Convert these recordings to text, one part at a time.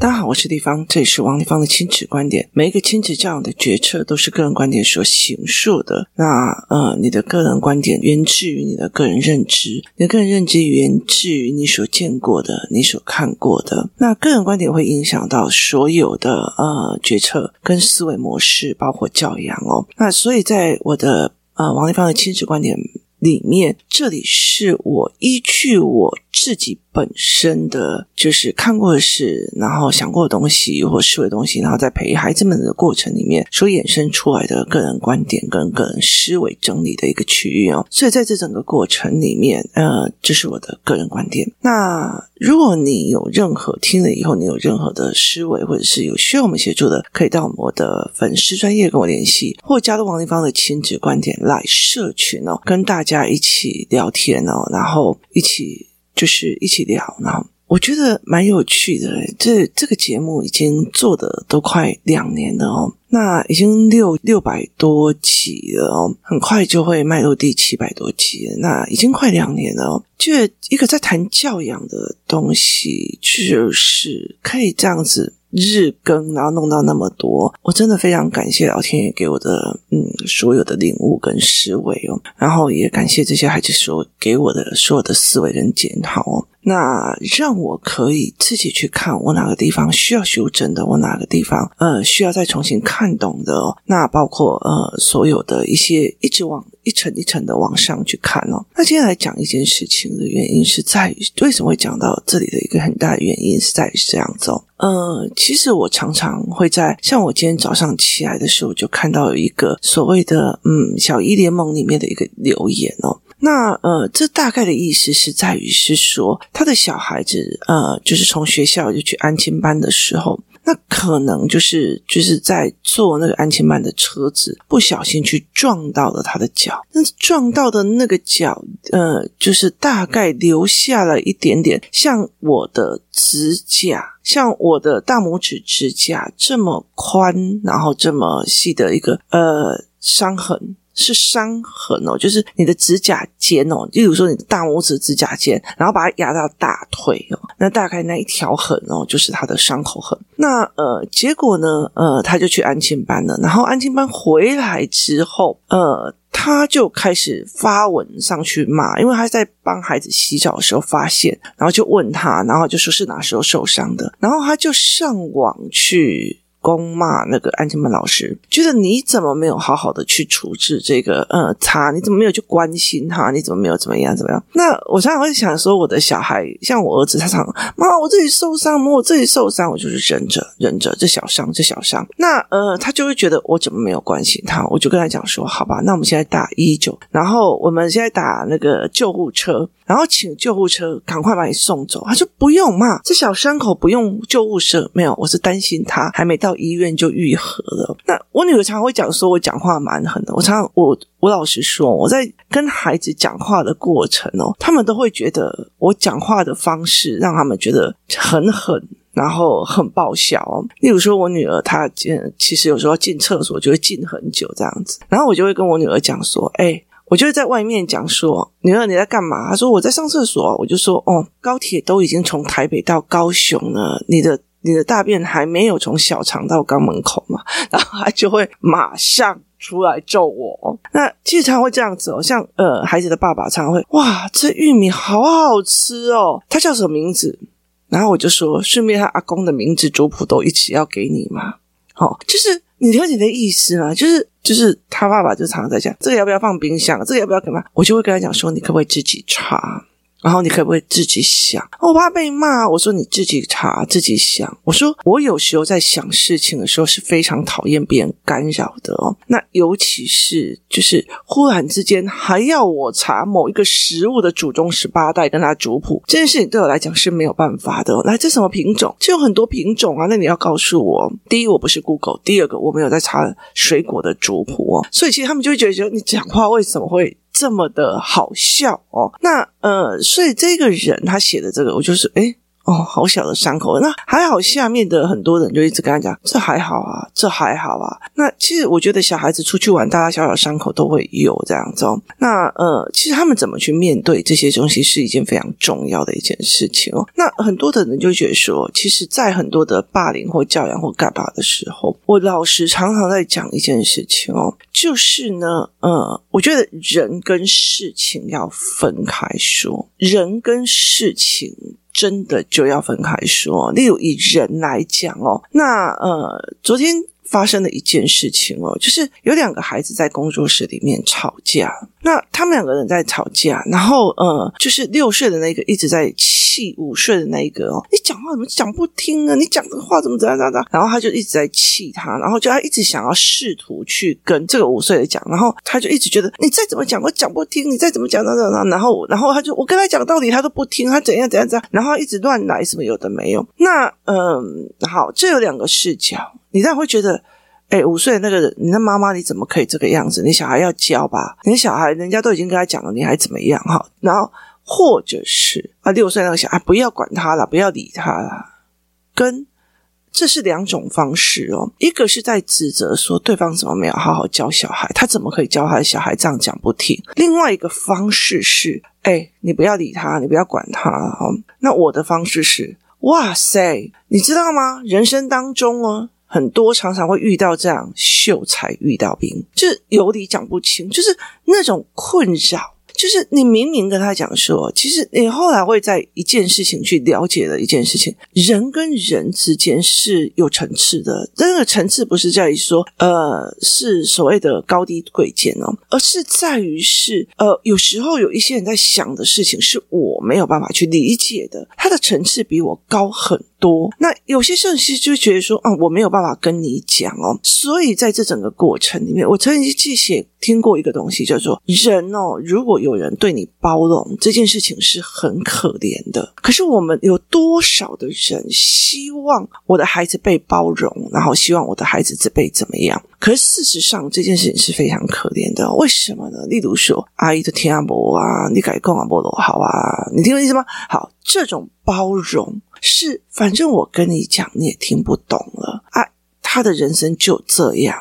大家好，我是丽芳，这里是王立芳的亲子观点。每一个亲子教养的决策都是个人观点所形塑的。那呃，你的个人观点源自于你的个人认知，你的个人认知源自于你所见过的、你所看过的。那个人观点会影响到所有的呃决策跟思维模式，包括教养哦。那所以在我的呃王立芳的亲子观点里面，这里是我依据我自己。本身的就是看过的事，然后想过的东西或思维东西，然后在陪孩子们的过程里面所衍生出来的个人观点跟个人思维整理的一个区域哦。所以在这整个过程里面，呃，这是我的个人观点。那如果你有任何听了以后，你有任何的思维，或者是有需要我们协助的，可以到我的粉丝专业跟我联系，或加入王立芳的亲子观点来社群哦，跟大家一起聊天哦，然后一起。就是一起聊，然后我觉得蛮有趣的。这这个节目已经做的都快两年了哦，那已经六六百多集了哦，很快就会迈入第七百多集了。那已经快两年了哦，就一个在谈教养的东西，就是可以这样子。日更，然后弄到那么多，我真的非常感谢老天爷给我的嗯所有的领悟跟思维哦，然后也感谢这些孩子所给我的所有的思维跟检讨哦，那让我可以自己去看我哪个地方需要修正的，我哪个地方呃需要再重新看懂的哦，那包括呃所有的一些一直往一层一层的往上去看哦。那接下来讲一件事情的原因是在于为什么会讲到这里的一个很大的原因是在于这样子哦。呃，其实我常常会在像我今天早上起来的时候，就看到有一个所谓的嗯小一联盟里面的一个留言哦。那呃，这大概的意思是在于是说，他的小孩子呃，就是从学校就去安亲班的时候。那可能就是就是在坐那个安亲班的车子，不小心去撞到了他的脚。但是撞到的那个脚，呃，就是大概留下了一点点像我的指甲，像我的大拇指指甲这么宽，然后这么细的一个呃伤痕。是伤痕哦，就是你的指甲尖哦，例如说你的大拇指指甲尖，然后把它压到大腿哦，那大概那一条痕哦，就是他的伤口痕。那呃，结果呢，呃，他就去安亲班了，然后安亲班回来之后，呃，他就开始发文上去骂，因为他在帮孩子洗澡的时候发现，然后就问他，然后就说是哪时候受伤的，然后他就上网去。公骂那个安亲班老师，觉得你怎么没有好好的去处置这个呃他？你怎么没有去关心他？你怎么没有怎么样怎么样？那我常常会想说，我的小孩像我儿子，他常妈，我自己受伤，妈，我自己受伤，我就是忍着忍着这小伤这小伤。那呃，他就会觉得我怎么没有关心他？我就跟他讲说，好吧，那我们现在打一一九，然后我们现在打那个救护车。然后请救护车赶快把你送走。他说不用嘛，这小伤口不用救护车。没有，我是担心他还没到到医院就愈合了。那我女儿常常会讲说，我讲话蛮狠的。我常常我我老实说，我在跟孩子讲话的过程哦，他们都会觉得我讲话的方式让他们觉得很狠，然后很爆笑。例如说，我女儿她进，其实有时候进厕所就会进很久这样子，然后我就会跟我女儿讲说，哎。我就会在外面讲说，女儿你在干嘛？她说我在上厕所。我就说哦，高铁都已经从台北到高雄了，你的你的大便还没有从小肠到肛门口嘛？然后他就会马上出来揍我。那其实常会这样子哦，像呃孩子的爸爸常常会哇，这玉米好好吃哦，他叫什么名字？然后我就说，顺便他阿公的名字族谱都一起要给你嘛。好、哦，就是。你了解的意思吗？就是就是他爸爸就常常在讲，这个要不要放冰箱？这个要不要干嘛？我就会跟他讲说，你可不可以自己查？然后你可不可以自己想？我怕被骂。我说你自己查，自己想。我说我有时候在想事情的时候是非常讨厌别人干扰的哦。那尤其是就是忽然之间还要我查某一个食物的祖宗十八代跟他族谱，这件事情对我来讲是没有办法的哦。来，这什么品种？这有很多品种啊。那你要告诉我，第一我不是 Google，第二个我没有在查水果的族谱哦。所以其实他们就会觉得，你讲话为什么会？这么的好笑哦，那呃，所以这个人他写的这个，我就是诶哦，好小的伤口，那还好。下面的很多人就一直跟他讲，这还好啊，这还好啊。那其实我觉得小孩子出去玩，大大小小伤口都会有这样子哦。那呃，其实他们怎么去面对这些东西，是一件非常重要的一件事情哦。那很多的人就觉得说，其实，在很多的霸凌或教养或干嘛的时候，我老师常常在讲一件事情哦，就是呢，呃，我觉得人跟事情要分开说，人跟事情。真的就要分开说。例如以人来讲哦，那呃，昨天发生了一件事情哦，就是有两个孩子在工作室里面吵架。那他们两个人在吵架，然后呃，就是六岁的那个一直在气五岁的那一个哦，你讲话怎么讲不听啊？你讲的话怎么怎样怎样？然后他就一直在气他，然后就他一直想要试图去跟这个五岁的讲，然后他就一直觉得你再怎么讲我讲不听，你再怎么讲怎样怎样，然后然后他就我跟他讲道理他都不听，他怎样怎样怎样，然后一直乱来什么有的没有。那嗯，好，这有两个视角，你这样会觉得。哎，五岁的那个人，你的妈妈你怎么可以这个样子？你小孩要教吧？你小孩人家都已经跟他讲了，你还怎么样？哈，然后或者是啊，六岁那个小孩不要管他了，不要理他了。跟这是两种方式哦，一个是在指责说对方怎么没有好好教小孩，他怎么可以教他的小孩这样讲不听？另外一个方式是，哎，你不要理他，你不要管他。哈，那我的方式是，哇塞，你知道吗？人生当中哦。很多常常会遇到这样秀才遇到兵，就是有理讲不清，就是那种困扰。就是你明明跟他讲说，其实你后来会在一件事情去了解的一件事情，人跟人之间是有层次的。这个层次不是在于说，呃，是所谓的高低贵贱哦，而是在于是，呃，有时候有一些人在想的事情是我没有办法去理解的，他的层次比我高很多。那有些时候其实就觉得说，啊，我没有办法跟你讲哦。所以在这整个过程里面，我曾经记写听过一个东西叫做人哦，如果有。人对你包容这件事情是很可怜的，可是我们有多少的人希望我的孩子被包容，然后希望我的孩子被怎么样？可是事实上这件事情是非常可怜的，为什么呢？例如说，阿姨的天阿伯啊，你改讲阿波罗好啊，你听我意思吗？好，这种包容是反正我跟你讲你也听不懂了啊，他的人生就这样，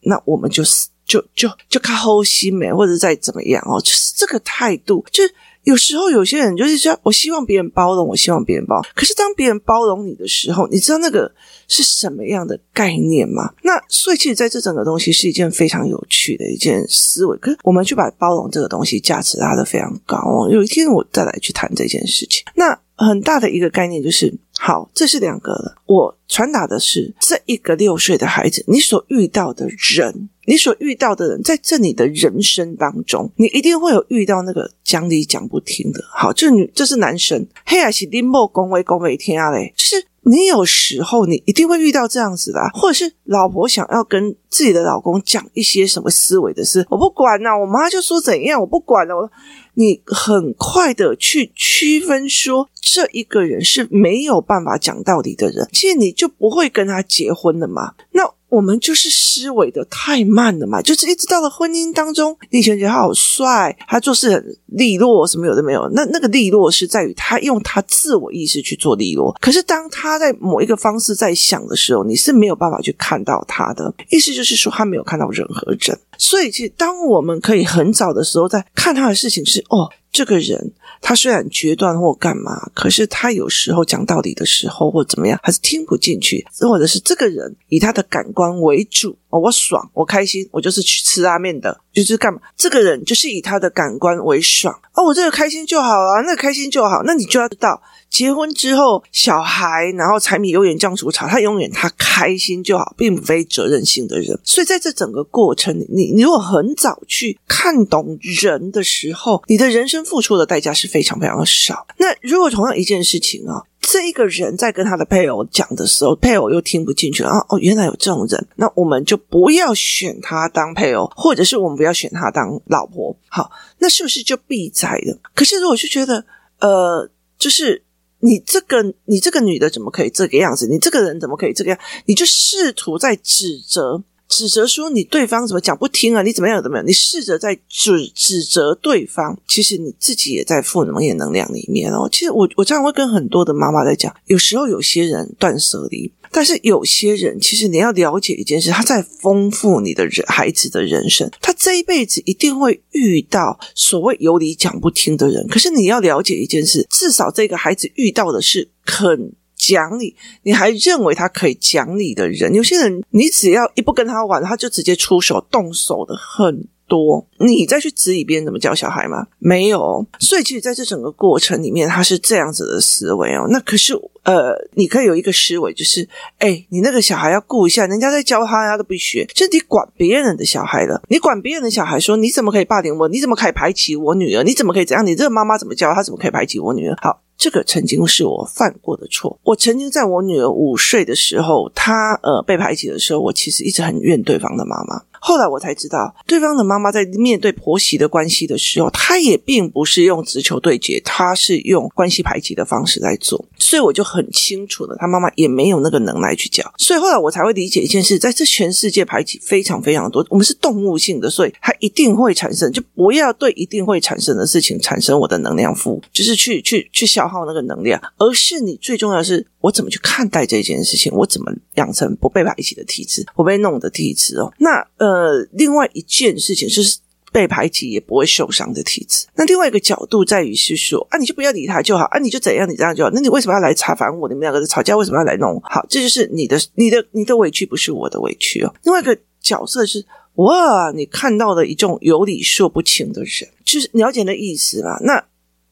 那我们就是。就就就看后心没，或者再怎么样哦，就是这个态度。就有时候有些人就是说，我希望别人包容，我希望别人包容。可是当别人包容你的时候，你知道那个是什么样的概念吗？那所以其实在这整个东西是一件非常有趣的一件思维。可是我们去把包容这个东西价值拉得非常高哦。有一天我再来去谈这件事情。那很大的一个概念就是，好，这是两个了。我传达的是这一个六岁的孩子，你所遇到的人。你所遇到的人，在这你的人生当中，你一定会有遇到那个讲理讲不听的。好，这女，这是男生，黑还是林某恭维恭维天啊嘞，就是你有时候你一定会遇到这样子的，或者是老婆想要跟自己的老公讲一些什么思维的事，我不管呐、啊，我妈就说怎样，我不管了。我你很快的去区分说，这一个人是没有办法讲道理的人，其实你就不会跟他结婚了嘛。那。我们就是思维的太慢了嘛，就是一直到了婚姻当中，你以前觉得他好帅，他做事很利落，什么有的没有。那那个利落是在于他用他自我意识去做利落，可是当他在某一个方式在想的时候，你是没有办法去看到他的。意思就是说，他没有看到任何人。所以，其实当我们可以很早的时候在看他的事情是哦。这个人他虽然决断或干嘛，可是他有时候讲道理的时候或怎么样，还是听不进去，或者是这个人以他的感官为主哦，我爽，我开心，我就是去吃拉面的，就是干嘛？这个人就是以他的感官为爽哦，我这个开心就好啊，那个开心就好，那你就要知道。结婚之后，小孩，然后柴米油盐酱醋茶，他永远他开心就好，并非责任心的人。所以在这整个过程，你你如果很早去看懂人的时候，你的人生付出的代价是非常非常的少。那如果同样一件事情啊，这一个人在跟他的配偶讲的时候，配偶又听不进去啊，哦，原来有这种人，那我们就不要选他当配偶，或者是我们不要选他当老婆。好，那是不是就必宰了？可是如果就觉得，呃，就是。你这个你这个女的怎么可以这个样子？你这个人怎么可以这个样？你就试图在指责指责说你对方怎么讲不听啊，你怎么样怎么样？你试着在指指责对方，其实你自己也在负能量能量里面哦。其实我我这样会跟很多的妈妈在讲，有时候有些人断舍离，但是有些人其实你要了解一件事，他在丰富你的人孩子的人生，他这一辈子一定会遇到所谓有理讲不听的人。可是你要了解一件事，至少这个孩子遇到的是肯。讲你，你还认为他可以讲你的人，有些人你只要一不跟他玩，他就直接出手动手的很多。你再去质疑别人怎么教小孩吗？没有。所以其实在这整个过程里面，他是这样子的思维哦。那可是呃，你可以有一个思维，就是哎，你那个小孩要顾一下，人家在教他，他都不学，就你管别人的小孩了，你管别人的小孩说，你怎么可以霸凌我？你怎么可以排挤我女儿？你怎么可以这样？你这个妈妈怎么教？她怎么可以排挤我女儿？好。这个曾经是我犯过的错。我曾经在我女儿五岁的时候，她呃被排挤的时候，我其实一直很怨对方的妈妈。后来我才知道，对方的妈妈在面对婆媳的关系的时候，她也并不是用直球对决，她是用关系排挤的方式来做。所以我就很清楚的，她妈妈也没有那个能耐去教。所以后来我才会理解一件事，在这全世界排挤非常非常多，我们是动物性的，所以它一定会产生。就不要对一定会产生的事情产生我的能量负，就是去去去消耗那个能量，而是你最重要的是我怎么去看待这件事情，我怎么养成不被排挤的体质，不被弄的体质哦。那呃。呃，另外一件事情就是被排挤也不会受伤的体质。那另外一个角度在于是说，啊，你就不要理他就好，啊，你就怎样，你这样就好。那你为什么要来查烦我？你们两个在吵架，为什么要来弄？好，这就是你的、你的、你的委屈，不是我的委屈哦。另外一个角色是，哇，你看到了一种有理说不清的人，就是了解的意思啦。那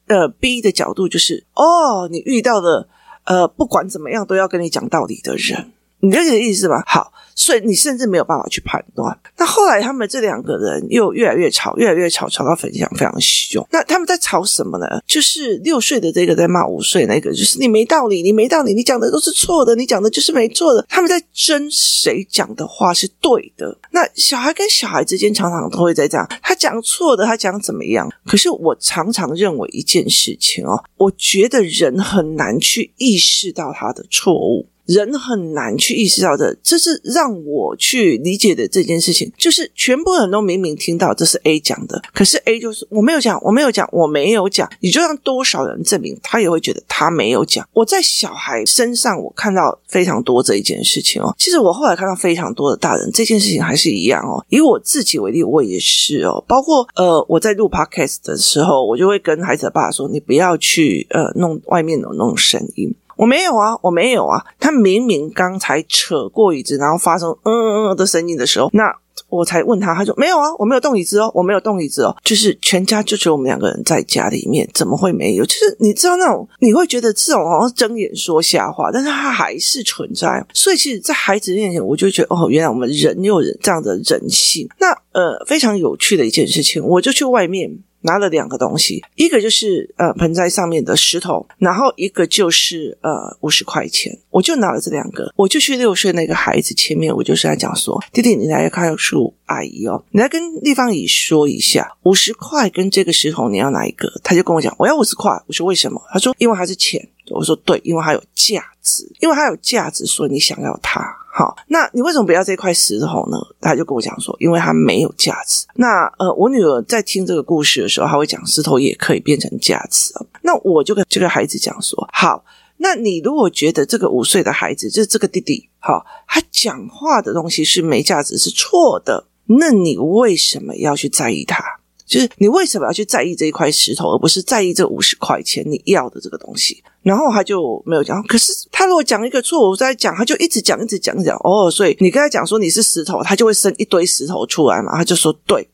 呃，B 的角度就是，哦，你遇到了呃，不管怎么样都要跟你讲道理的人，你了解意思吧？好。所以你甚至没有办法去判断。那后来他们这两个人又越来越吵，越来越吵，吵到分享非常凶。那他们在吵什么呢？就是六岁的这个在骂五岁那个，就是你没道理，你没道理，你讲的都是错的，你讲的就是没错的。他们在争谁讲的话是对的。那小孩跟小孩之间常常都会在这样，他讲错的，他讲怎么样？可是我常常认为一件事情哦，我觉得人很难去意识到他的错误。人很难去意识到的，这是让我去理解的这件事情，就是全部人都明明听到这是 A 讲的，可是 A 就是我没有讲，我没有讲，我没有讲。你就让多少人证明，他也会觉得他没有讲。我在小孩身上，我看到非常多这一件事情哦。其实我后来看到非常多的大人，这件事情还是一样哦。以我自己为例，我也是哦。包括呃，我在录 Podcast 的时候，我就会跟孩子的爸爸说：“你不要去呃弄外面的那种声音。”我没有啊，我没有啊。他明明刚才扯过椅子，然后发生嗯嗯嗯的声音的时候，那我才问他，他说没有啊，我没有动椅子哦，我没有动椅子哦。就是全家就只有我们两个人在家里面，怎么会没有？就是你知道那种，你会觉得这种好像睁眼说瞎话，但是他还是存在。所以其实，在孩子面前，我就觉得哦，原来我们人有人这样的人性。那呃，非常有趣的一件事情，我就去外面。拿了两个东西，一个就是呃盆栽上面的石头，然后一个就是呃五十块钱，我就拿了这两个，我就去六岁那个孩子前面，我就是在讲说，弟弟，你来看树，阿姨哦，你来跟立方姨说一下，五十块跟这个石头你要哪一个？他就跟我讲，我要五十块。我说为什么？他说因为它是钱。我说对，因为它有价值，因为它有价值，所以你想要它。好，那你为什么不要这块石头呢？他就跟我讲说，因为它没有价值。那呃，我女儿在听这个故事的时候，她会讲石头也可以变成价值。那我就跟这个孩子讲说，好，那你如果觉得这个五岁的孩子，就是这个弟弟，好，他讲话的东西是没价值，是错的，那你为什么要去在意他？就是你为什么要去在意这一块石头，而不是在意这五十块钱你要的这个东西？然后他就没有讲。可是他如果讲一个错误在讲，他就一直讲，一直讲，讲哦。所以你跟他讲说你是石头，他就会生一堆石头出来嘛。他就说对。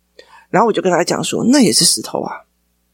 然后我就跟他讲说，那也是石头啊。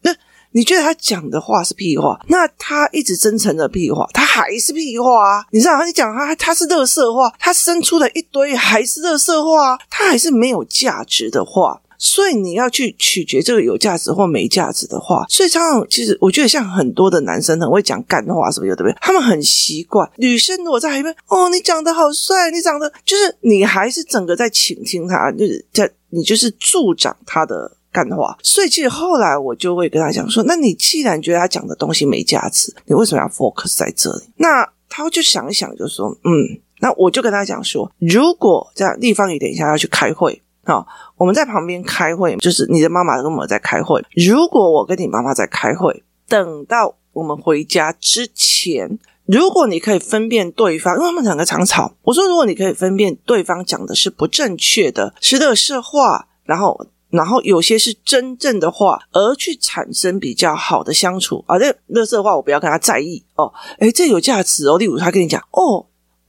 那你觉得他讲的话是屁话？那他一直真诚的屁话，他还是屁话啊？你知道，你讲他他是垃圾话，他生出了一堆还是垃圾话，他还是没有价值的话。所以你要去取决这个有价值或没价值的话，所以常常其实我觉得像很多的男生很会讲干话，是不是有对不对？他们很习惯女生如果在海边，哦，你长得好帅，你长得就是你还是整个在倾听他，就是在你就是助长他的干话。所以其实后来我就会跟他讲说，那你既然觉得他讲的东西没价值，你为什么要 focus 在这里？那他就想一想，就说，嗯。那我就跟他讲说，如果这样，丽芳姨等一下要去开会，好，我们在旁边开会，就是你的妈妈跟我们在开会。如果我跟你妈妈在开会，等到我们回家之前，如果你可以分辨对方，因为他们两个常吵，我说如果你可以分辨对方讲的是不正确的，是垃圾话，然后。然后有些是真正的话，而去产生比较好的相处啊。这乐色话我不要跟他在意哦。诶，这有价值哦。例如他跟你讲哦，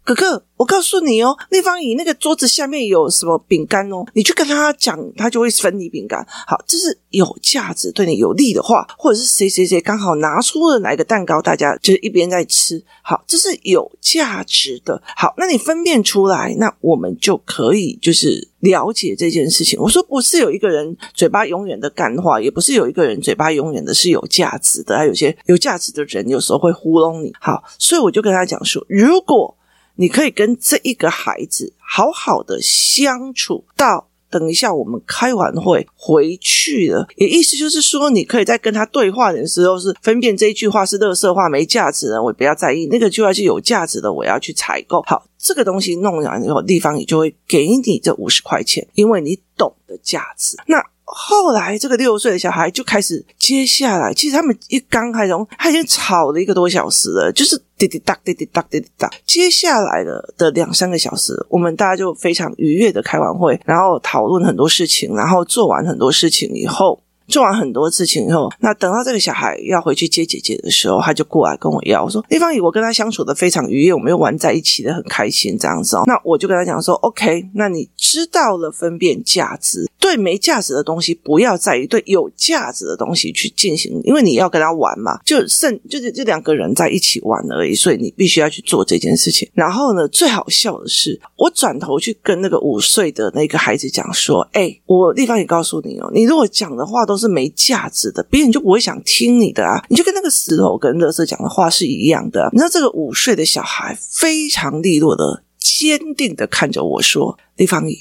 哥哥，我告诉你哦，丽芳姨那个桌子下面有什么饼干哦，你去跟他讲，他就会分你饼干。好，这是有价值、对你有利的话，或者是谁谁谁刚好拿出了哪个蛋糕，大家就是一边在吃。好，这是有价值的。好，那你分辨出来，那我们就可以就是。了解这件事情，我说不是有一个人嘴巴永远的干话，也不是有一个人嘴巴永远的是有价值的，还有些有价值的人有时候会糊弄你。好，所以我就跟他讲说，如果你可以跟这一个孩子好好的相处到。等一下，我们开完会回去了，也意思就是说，你可以在跟他对话的时候，是分辨这一句话是垃圾话、没价值的，我不要在意；那个句话是有价值的，我要去采购。好，这个东西弄完以后，地方你就会给你这五十块钱，因为你懂得价值。那。后来，这个六岁的小孩就开始，接下来，其实他们一刚开始，他已经吵了一个多小时了，就是滴滴答、滴滴答、滴滴答。接下来的的两三个小时，我们大家就非常愉悦的开完会，然后讨论很多事情，然后做完很多事情以后。做完很多事情以后，那等到这个小孩要回去接姐姐的时候，他就过来跟我要，我说：“丽芳姨，我跟他相处的非常愉悦，我们又玩在一起的很开心，这样子哦。”那我就跟他讲说：“OK，那你知道了分辨价值，对没价值的东西不要在意，对有价值的东西去进行，因为你要跟他玩嘛，就剩就是这两个人在一起玩而已，所以你必须要去做这件事情。然后呢，最好笑的是，我转头去跟那个五岁的那个孩子讲说：‘哎，我丽芳也告诉你哦，你如果讲的话都。’都是没价值的，别人就不会想听你的啊！你就跟那个石头跟乐色讲的话是一样的。你知道这个五岁的小孩非常利落的、坚定的看着我说：“李芳姨。”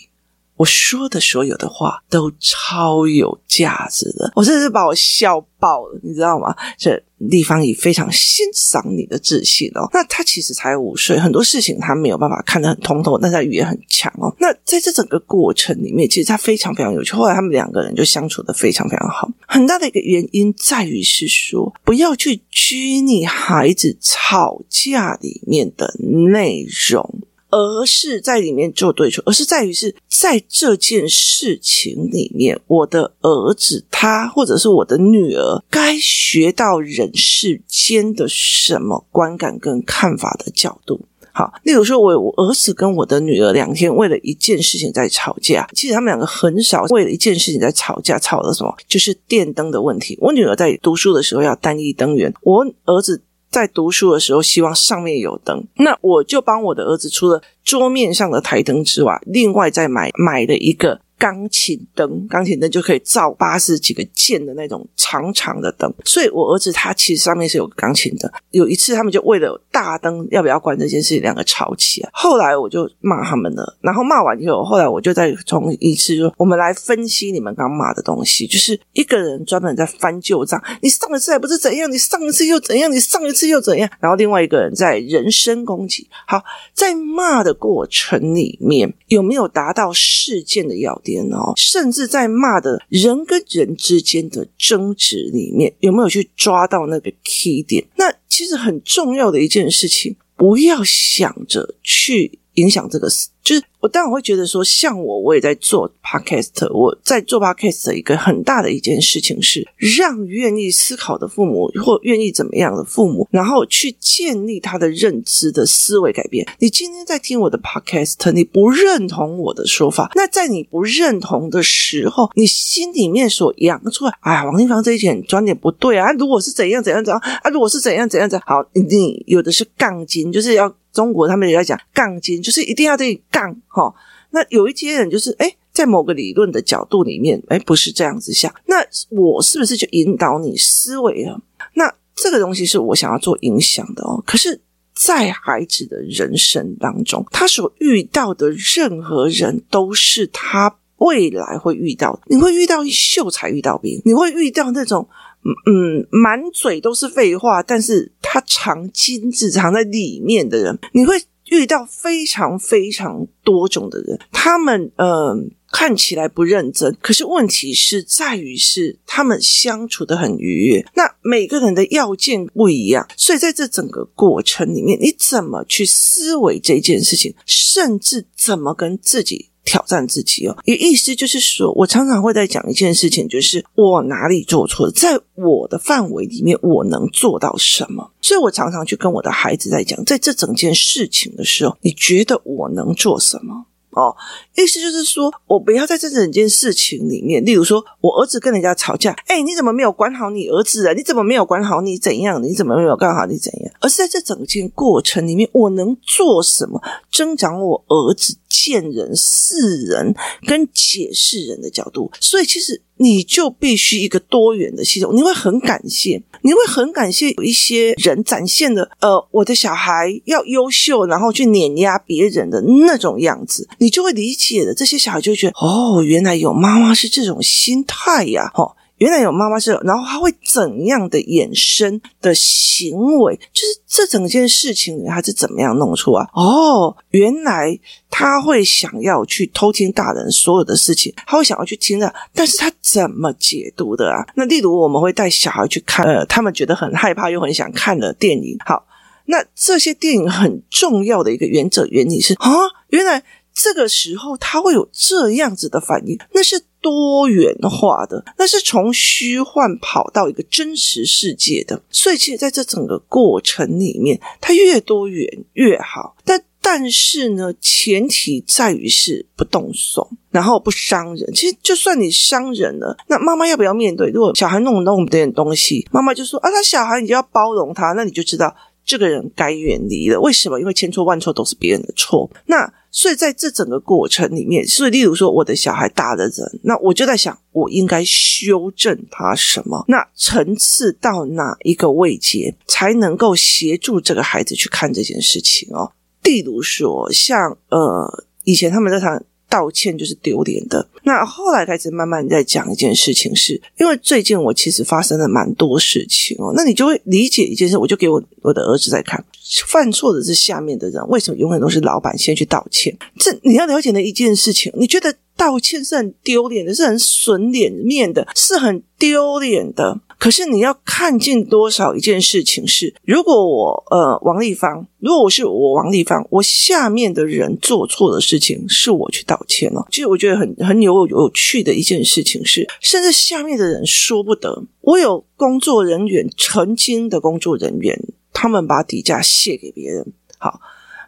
我说的所有的话都超有价值的，我真的是把我笑爆了，你知道吗？这地方也非常欣赏你的自信哦。那他其实才五岁，很多事情他没有办法看得很通透，但他语言很强哦。那在这整个过程里面，其实他非常非常有趣。后来他们两个人就相处得非常非常好。很大的一个原因在于是说，不要去拘泥孩子吵架里面的内容。而是在里面做对错，而是在于是在这件事情里面，我的儿子他或者是我的女儿该学到人世间的什么观感跟看法的角度。好，例如说我我儿子跟我的女儿两天为了一件事情在吵架，其实他们两个很少为了一件事情在吵架，吵的什么？就是电灯的问题。我女儿在读书的时候要单一灯源，我儿子。在读书的时候，希望上面有灯，那我就帮我的儿子除了桌面上的台灯之外，另外再买买了一个。钢琴灯，钢琴灯就可以照八十几个键的那种长长的灯，所以我儿子他其实上面是有钢琴的。有一次他们就为了大灯要不要关这件事情，两个吵起来。后来我就骂他们了，然后骂完以后，后来我就再从一次说，我们来分析你们刚骂的东西，就是一个人专门在翻旧账，你上一次还不是怎样，你上一次又怎样，你上一次又怎样，然后另外一个人在人身攻击。好，在骂的过程里面有没有达到事件的要点哦，甚至在骂的人跟人之间的争执里面，有没有去抓到那个 key 点？那其实很重要的一件事情，不要想着去影响这个事。就是我当然会觉得说，像我，我也在做 podcast。我在做 podcast 的一个很大的一件事情是，让愿意思考的父母或愿意怎么样的父母，然后去建立他的认知的思维改变。你今天在听我的 podcast，你不认同我的说法，那在你不认同的时候，你心里面所扬出来，哎呀，王丽芳这一点观点不对啊！如果是怎样怎样怎样啊？如果是怎样怎样怎样，好，你有的是杠精，就是要。中国他们也在讲杠精，就是一定要这杠哈。那有一些人就是诶，在某个理论的角度里面，诶，不是这样子想。那我是不是就引导你思维了？那这个东西是我想要做影响的哦。可是，在孩子的人生当中，他所遇到的任何人都是他未来会遇到的。你会遇到秀才遇到兵，你会遇到那种。嗯，满嘴都是废话，但是他藏金子藏在里面的人，你会遇到非常非常多种的人，他们嗯。看起来不认真，可是问题是在于是他们相处的很愉悦。那每个人的要件不一样，所以在这整个过程里面，你怎么去思维这件事情，甚至怎么跟自己挑战自己哦？也意思就是说，我常常会在讲一件事情，就是我哪里做错了，在我的范围里面，我能做到什么？所以我常常去跟我的孩子在讲，在这整件事情的时候，你觉得我能做什么？哦，意思就是说，我不要在这整件事情里面，例如说，我儿子跟人家吵架，哎，你怎么没有管好你儿子啊？你怎么没有管好你怎样？你怎么没有干好你怎样？而是在这整件过程里面，我能做什么，增长我儿子见人、识人跟解释人的角度。所以，其实。你就必须一个多元的系统，你会很感谢，你会很感谢有一些人展现的，呃，我的小孩要优秀，然后去碾压别人的那种样子，你就会理解的。这些小孩就会觉得，哦，原来有妈妈是这种心态呀，哦。原来有妈妈是，然后他会怎样的衍生的行为？就是这整件事情，他是怎么样弄出来？哦，原来他会想要去偷听大人所有的事情，他会想要去听的，但是他怎么解读的啊？那例如我们会带小孩去看，呃，他们觉得很害怕又很想看的电影。好，那这些电影很重要的一个原则原理是啊，原来这个时候他会有这样子的反应，那是。多元化的，那是从虚幻跑到一个真实世界的，所以其实在这整个过程里面，它越多元越好。但但是呢，前提在于是不动手，然后不伤人。其实就算你伤人了，那妈妈要不要面对？如果小孩弄弄点东西，妈妈就说啊，他小孩，你就要包容他，那你就知道这个人该远离了。为什么？因为千错万错都是别人的错。那。所以在这整个过程里面，所以例如说我的小孩大的人，那我就在想，我应该修正他什么？那层次到哪一个位阶，才能够协助这个孩子去看这件事情哦？例如说，像呃，以前他们在谈道歉就是丢脸的，那后来开始慢慢在讲一件事情是，因为最近我其实发生了蛮多事情哦，那你就会理解一件事，我就给我我的儿子在看。犯错的是下面的人，为什么永远都是老板先去道歉？这你要了解的一件事情。你觉得道歉是很丢脸的，是很损脸面的，是很丢脸的。可是你要看见多少一件事情是：如果我呃王丽芳，如果我是我王丽芳，我下面的人做错的事情是我去道歉了。其实我觉得很很有有趣的一件事情是，甚至下面的人说不得。我有工作人员，曾经的工作人员。他们把底价卸给别人，好，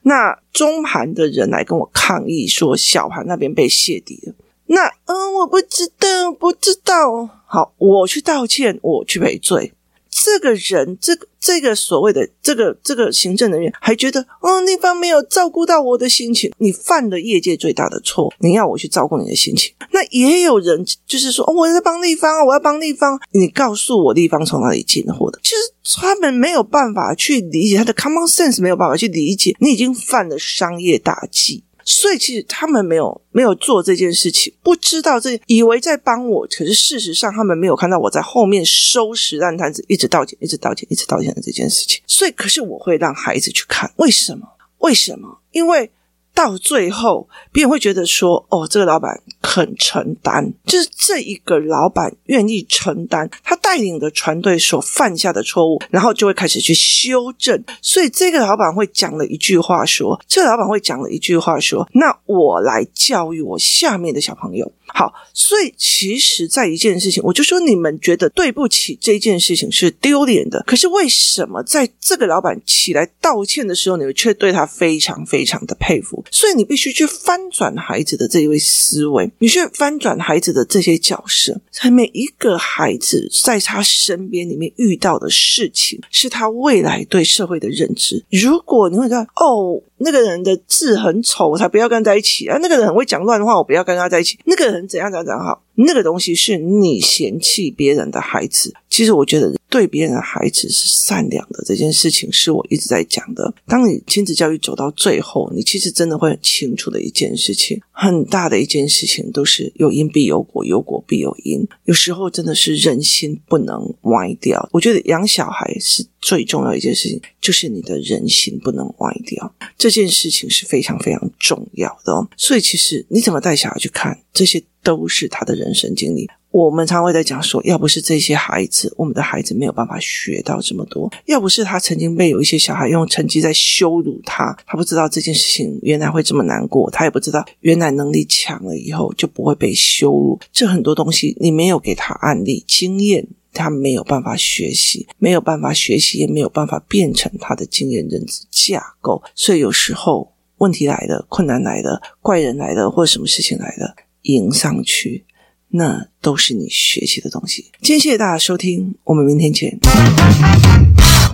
那中盘的人来跟我抗议说小盘那边被卸底了，那嗯，我不知道，不知道，好，我去道歉，我去赔罪。这个人，这个这个所谓的这个这个行政人员还觉得，哦，那方没有照顾到我的心情。你犯了业界最大的错，你要我去照顾你的心情。那也有人就是说，哦，我在帮那方，我要帮那方。你告诉我，那方从哪里进货的？其实他们没有办法去理解，他的 common sense 没有办法去理解，你已经犯了商业大忌。所以其实他们没有没有做这件事情，不知道这以为在帮我，可是事实上他们没有看到我在后面收拾烂摊子，一直道歉，一直道歉，一直道歉的这件事情。所以，可是我会让孩子去看，为什么？为什么？因为。到最后，别人会觉得说：“哦，这个老板肯承担，就是这一个老板愿意承担他带领的团队所犯下的错误，然后就会开始去修正。所以，这个老板会讲了一句话说：‘这个老板会讲了一句话说，那我来教育我下面的小朋友。’好，所以其实，在一件事情，我就说你们觉得对不起这件事情是丢脸的，可是为什么在这个老板起来道歉的时候，你们却对他非常非常的佩服？”所以你必须去翻转孩子的这一位思维，你去翻转孩子的这些角色。在每一个孩子在他身边里面遇到的事情，是他未来对社会的认知。如果你会看哦，那个人的字很丑，我才不要跟他在一起啊！那个人很会讲乱话，我不要跟他在一起。那个人怎样怎样怎样好，那个东西是你嫌弃别人的孩子。其实我觉得。对别人的孩子是善良的这件事情，是我一直在讲的。当你亲子教育走到最后，你其实真的会很清楚的一件事情，很大的一件事情，都是有因必有果，有果必有因。有时候真的是人心不能歪掉。我觉得养小孩是最重要一件事情，就是你的人心不能歪掉。这这件事情是非常非常重要的哦。所以，其实你怎么带小孩去看，这些都是他的人生经历。我们常会在讲说，要不是这些孩子，我们的孩子没有办法学到这么多；要不是他曾经被有一些小孩用成绩在羞辱他，他不知道这件事情原来会这么难过，他也不知道原来能力强了以后就不会被羞辱。这很多东西你没有给他案例经验，他没有办法学习，没有办法学习，也没有办法变成他的经验认知架构。所以有时候问题来了，困难来了，怪人来了，或者什么事情来了，迎上去。那都是你学习的东西。今天谢谢大家收听，我们明天见。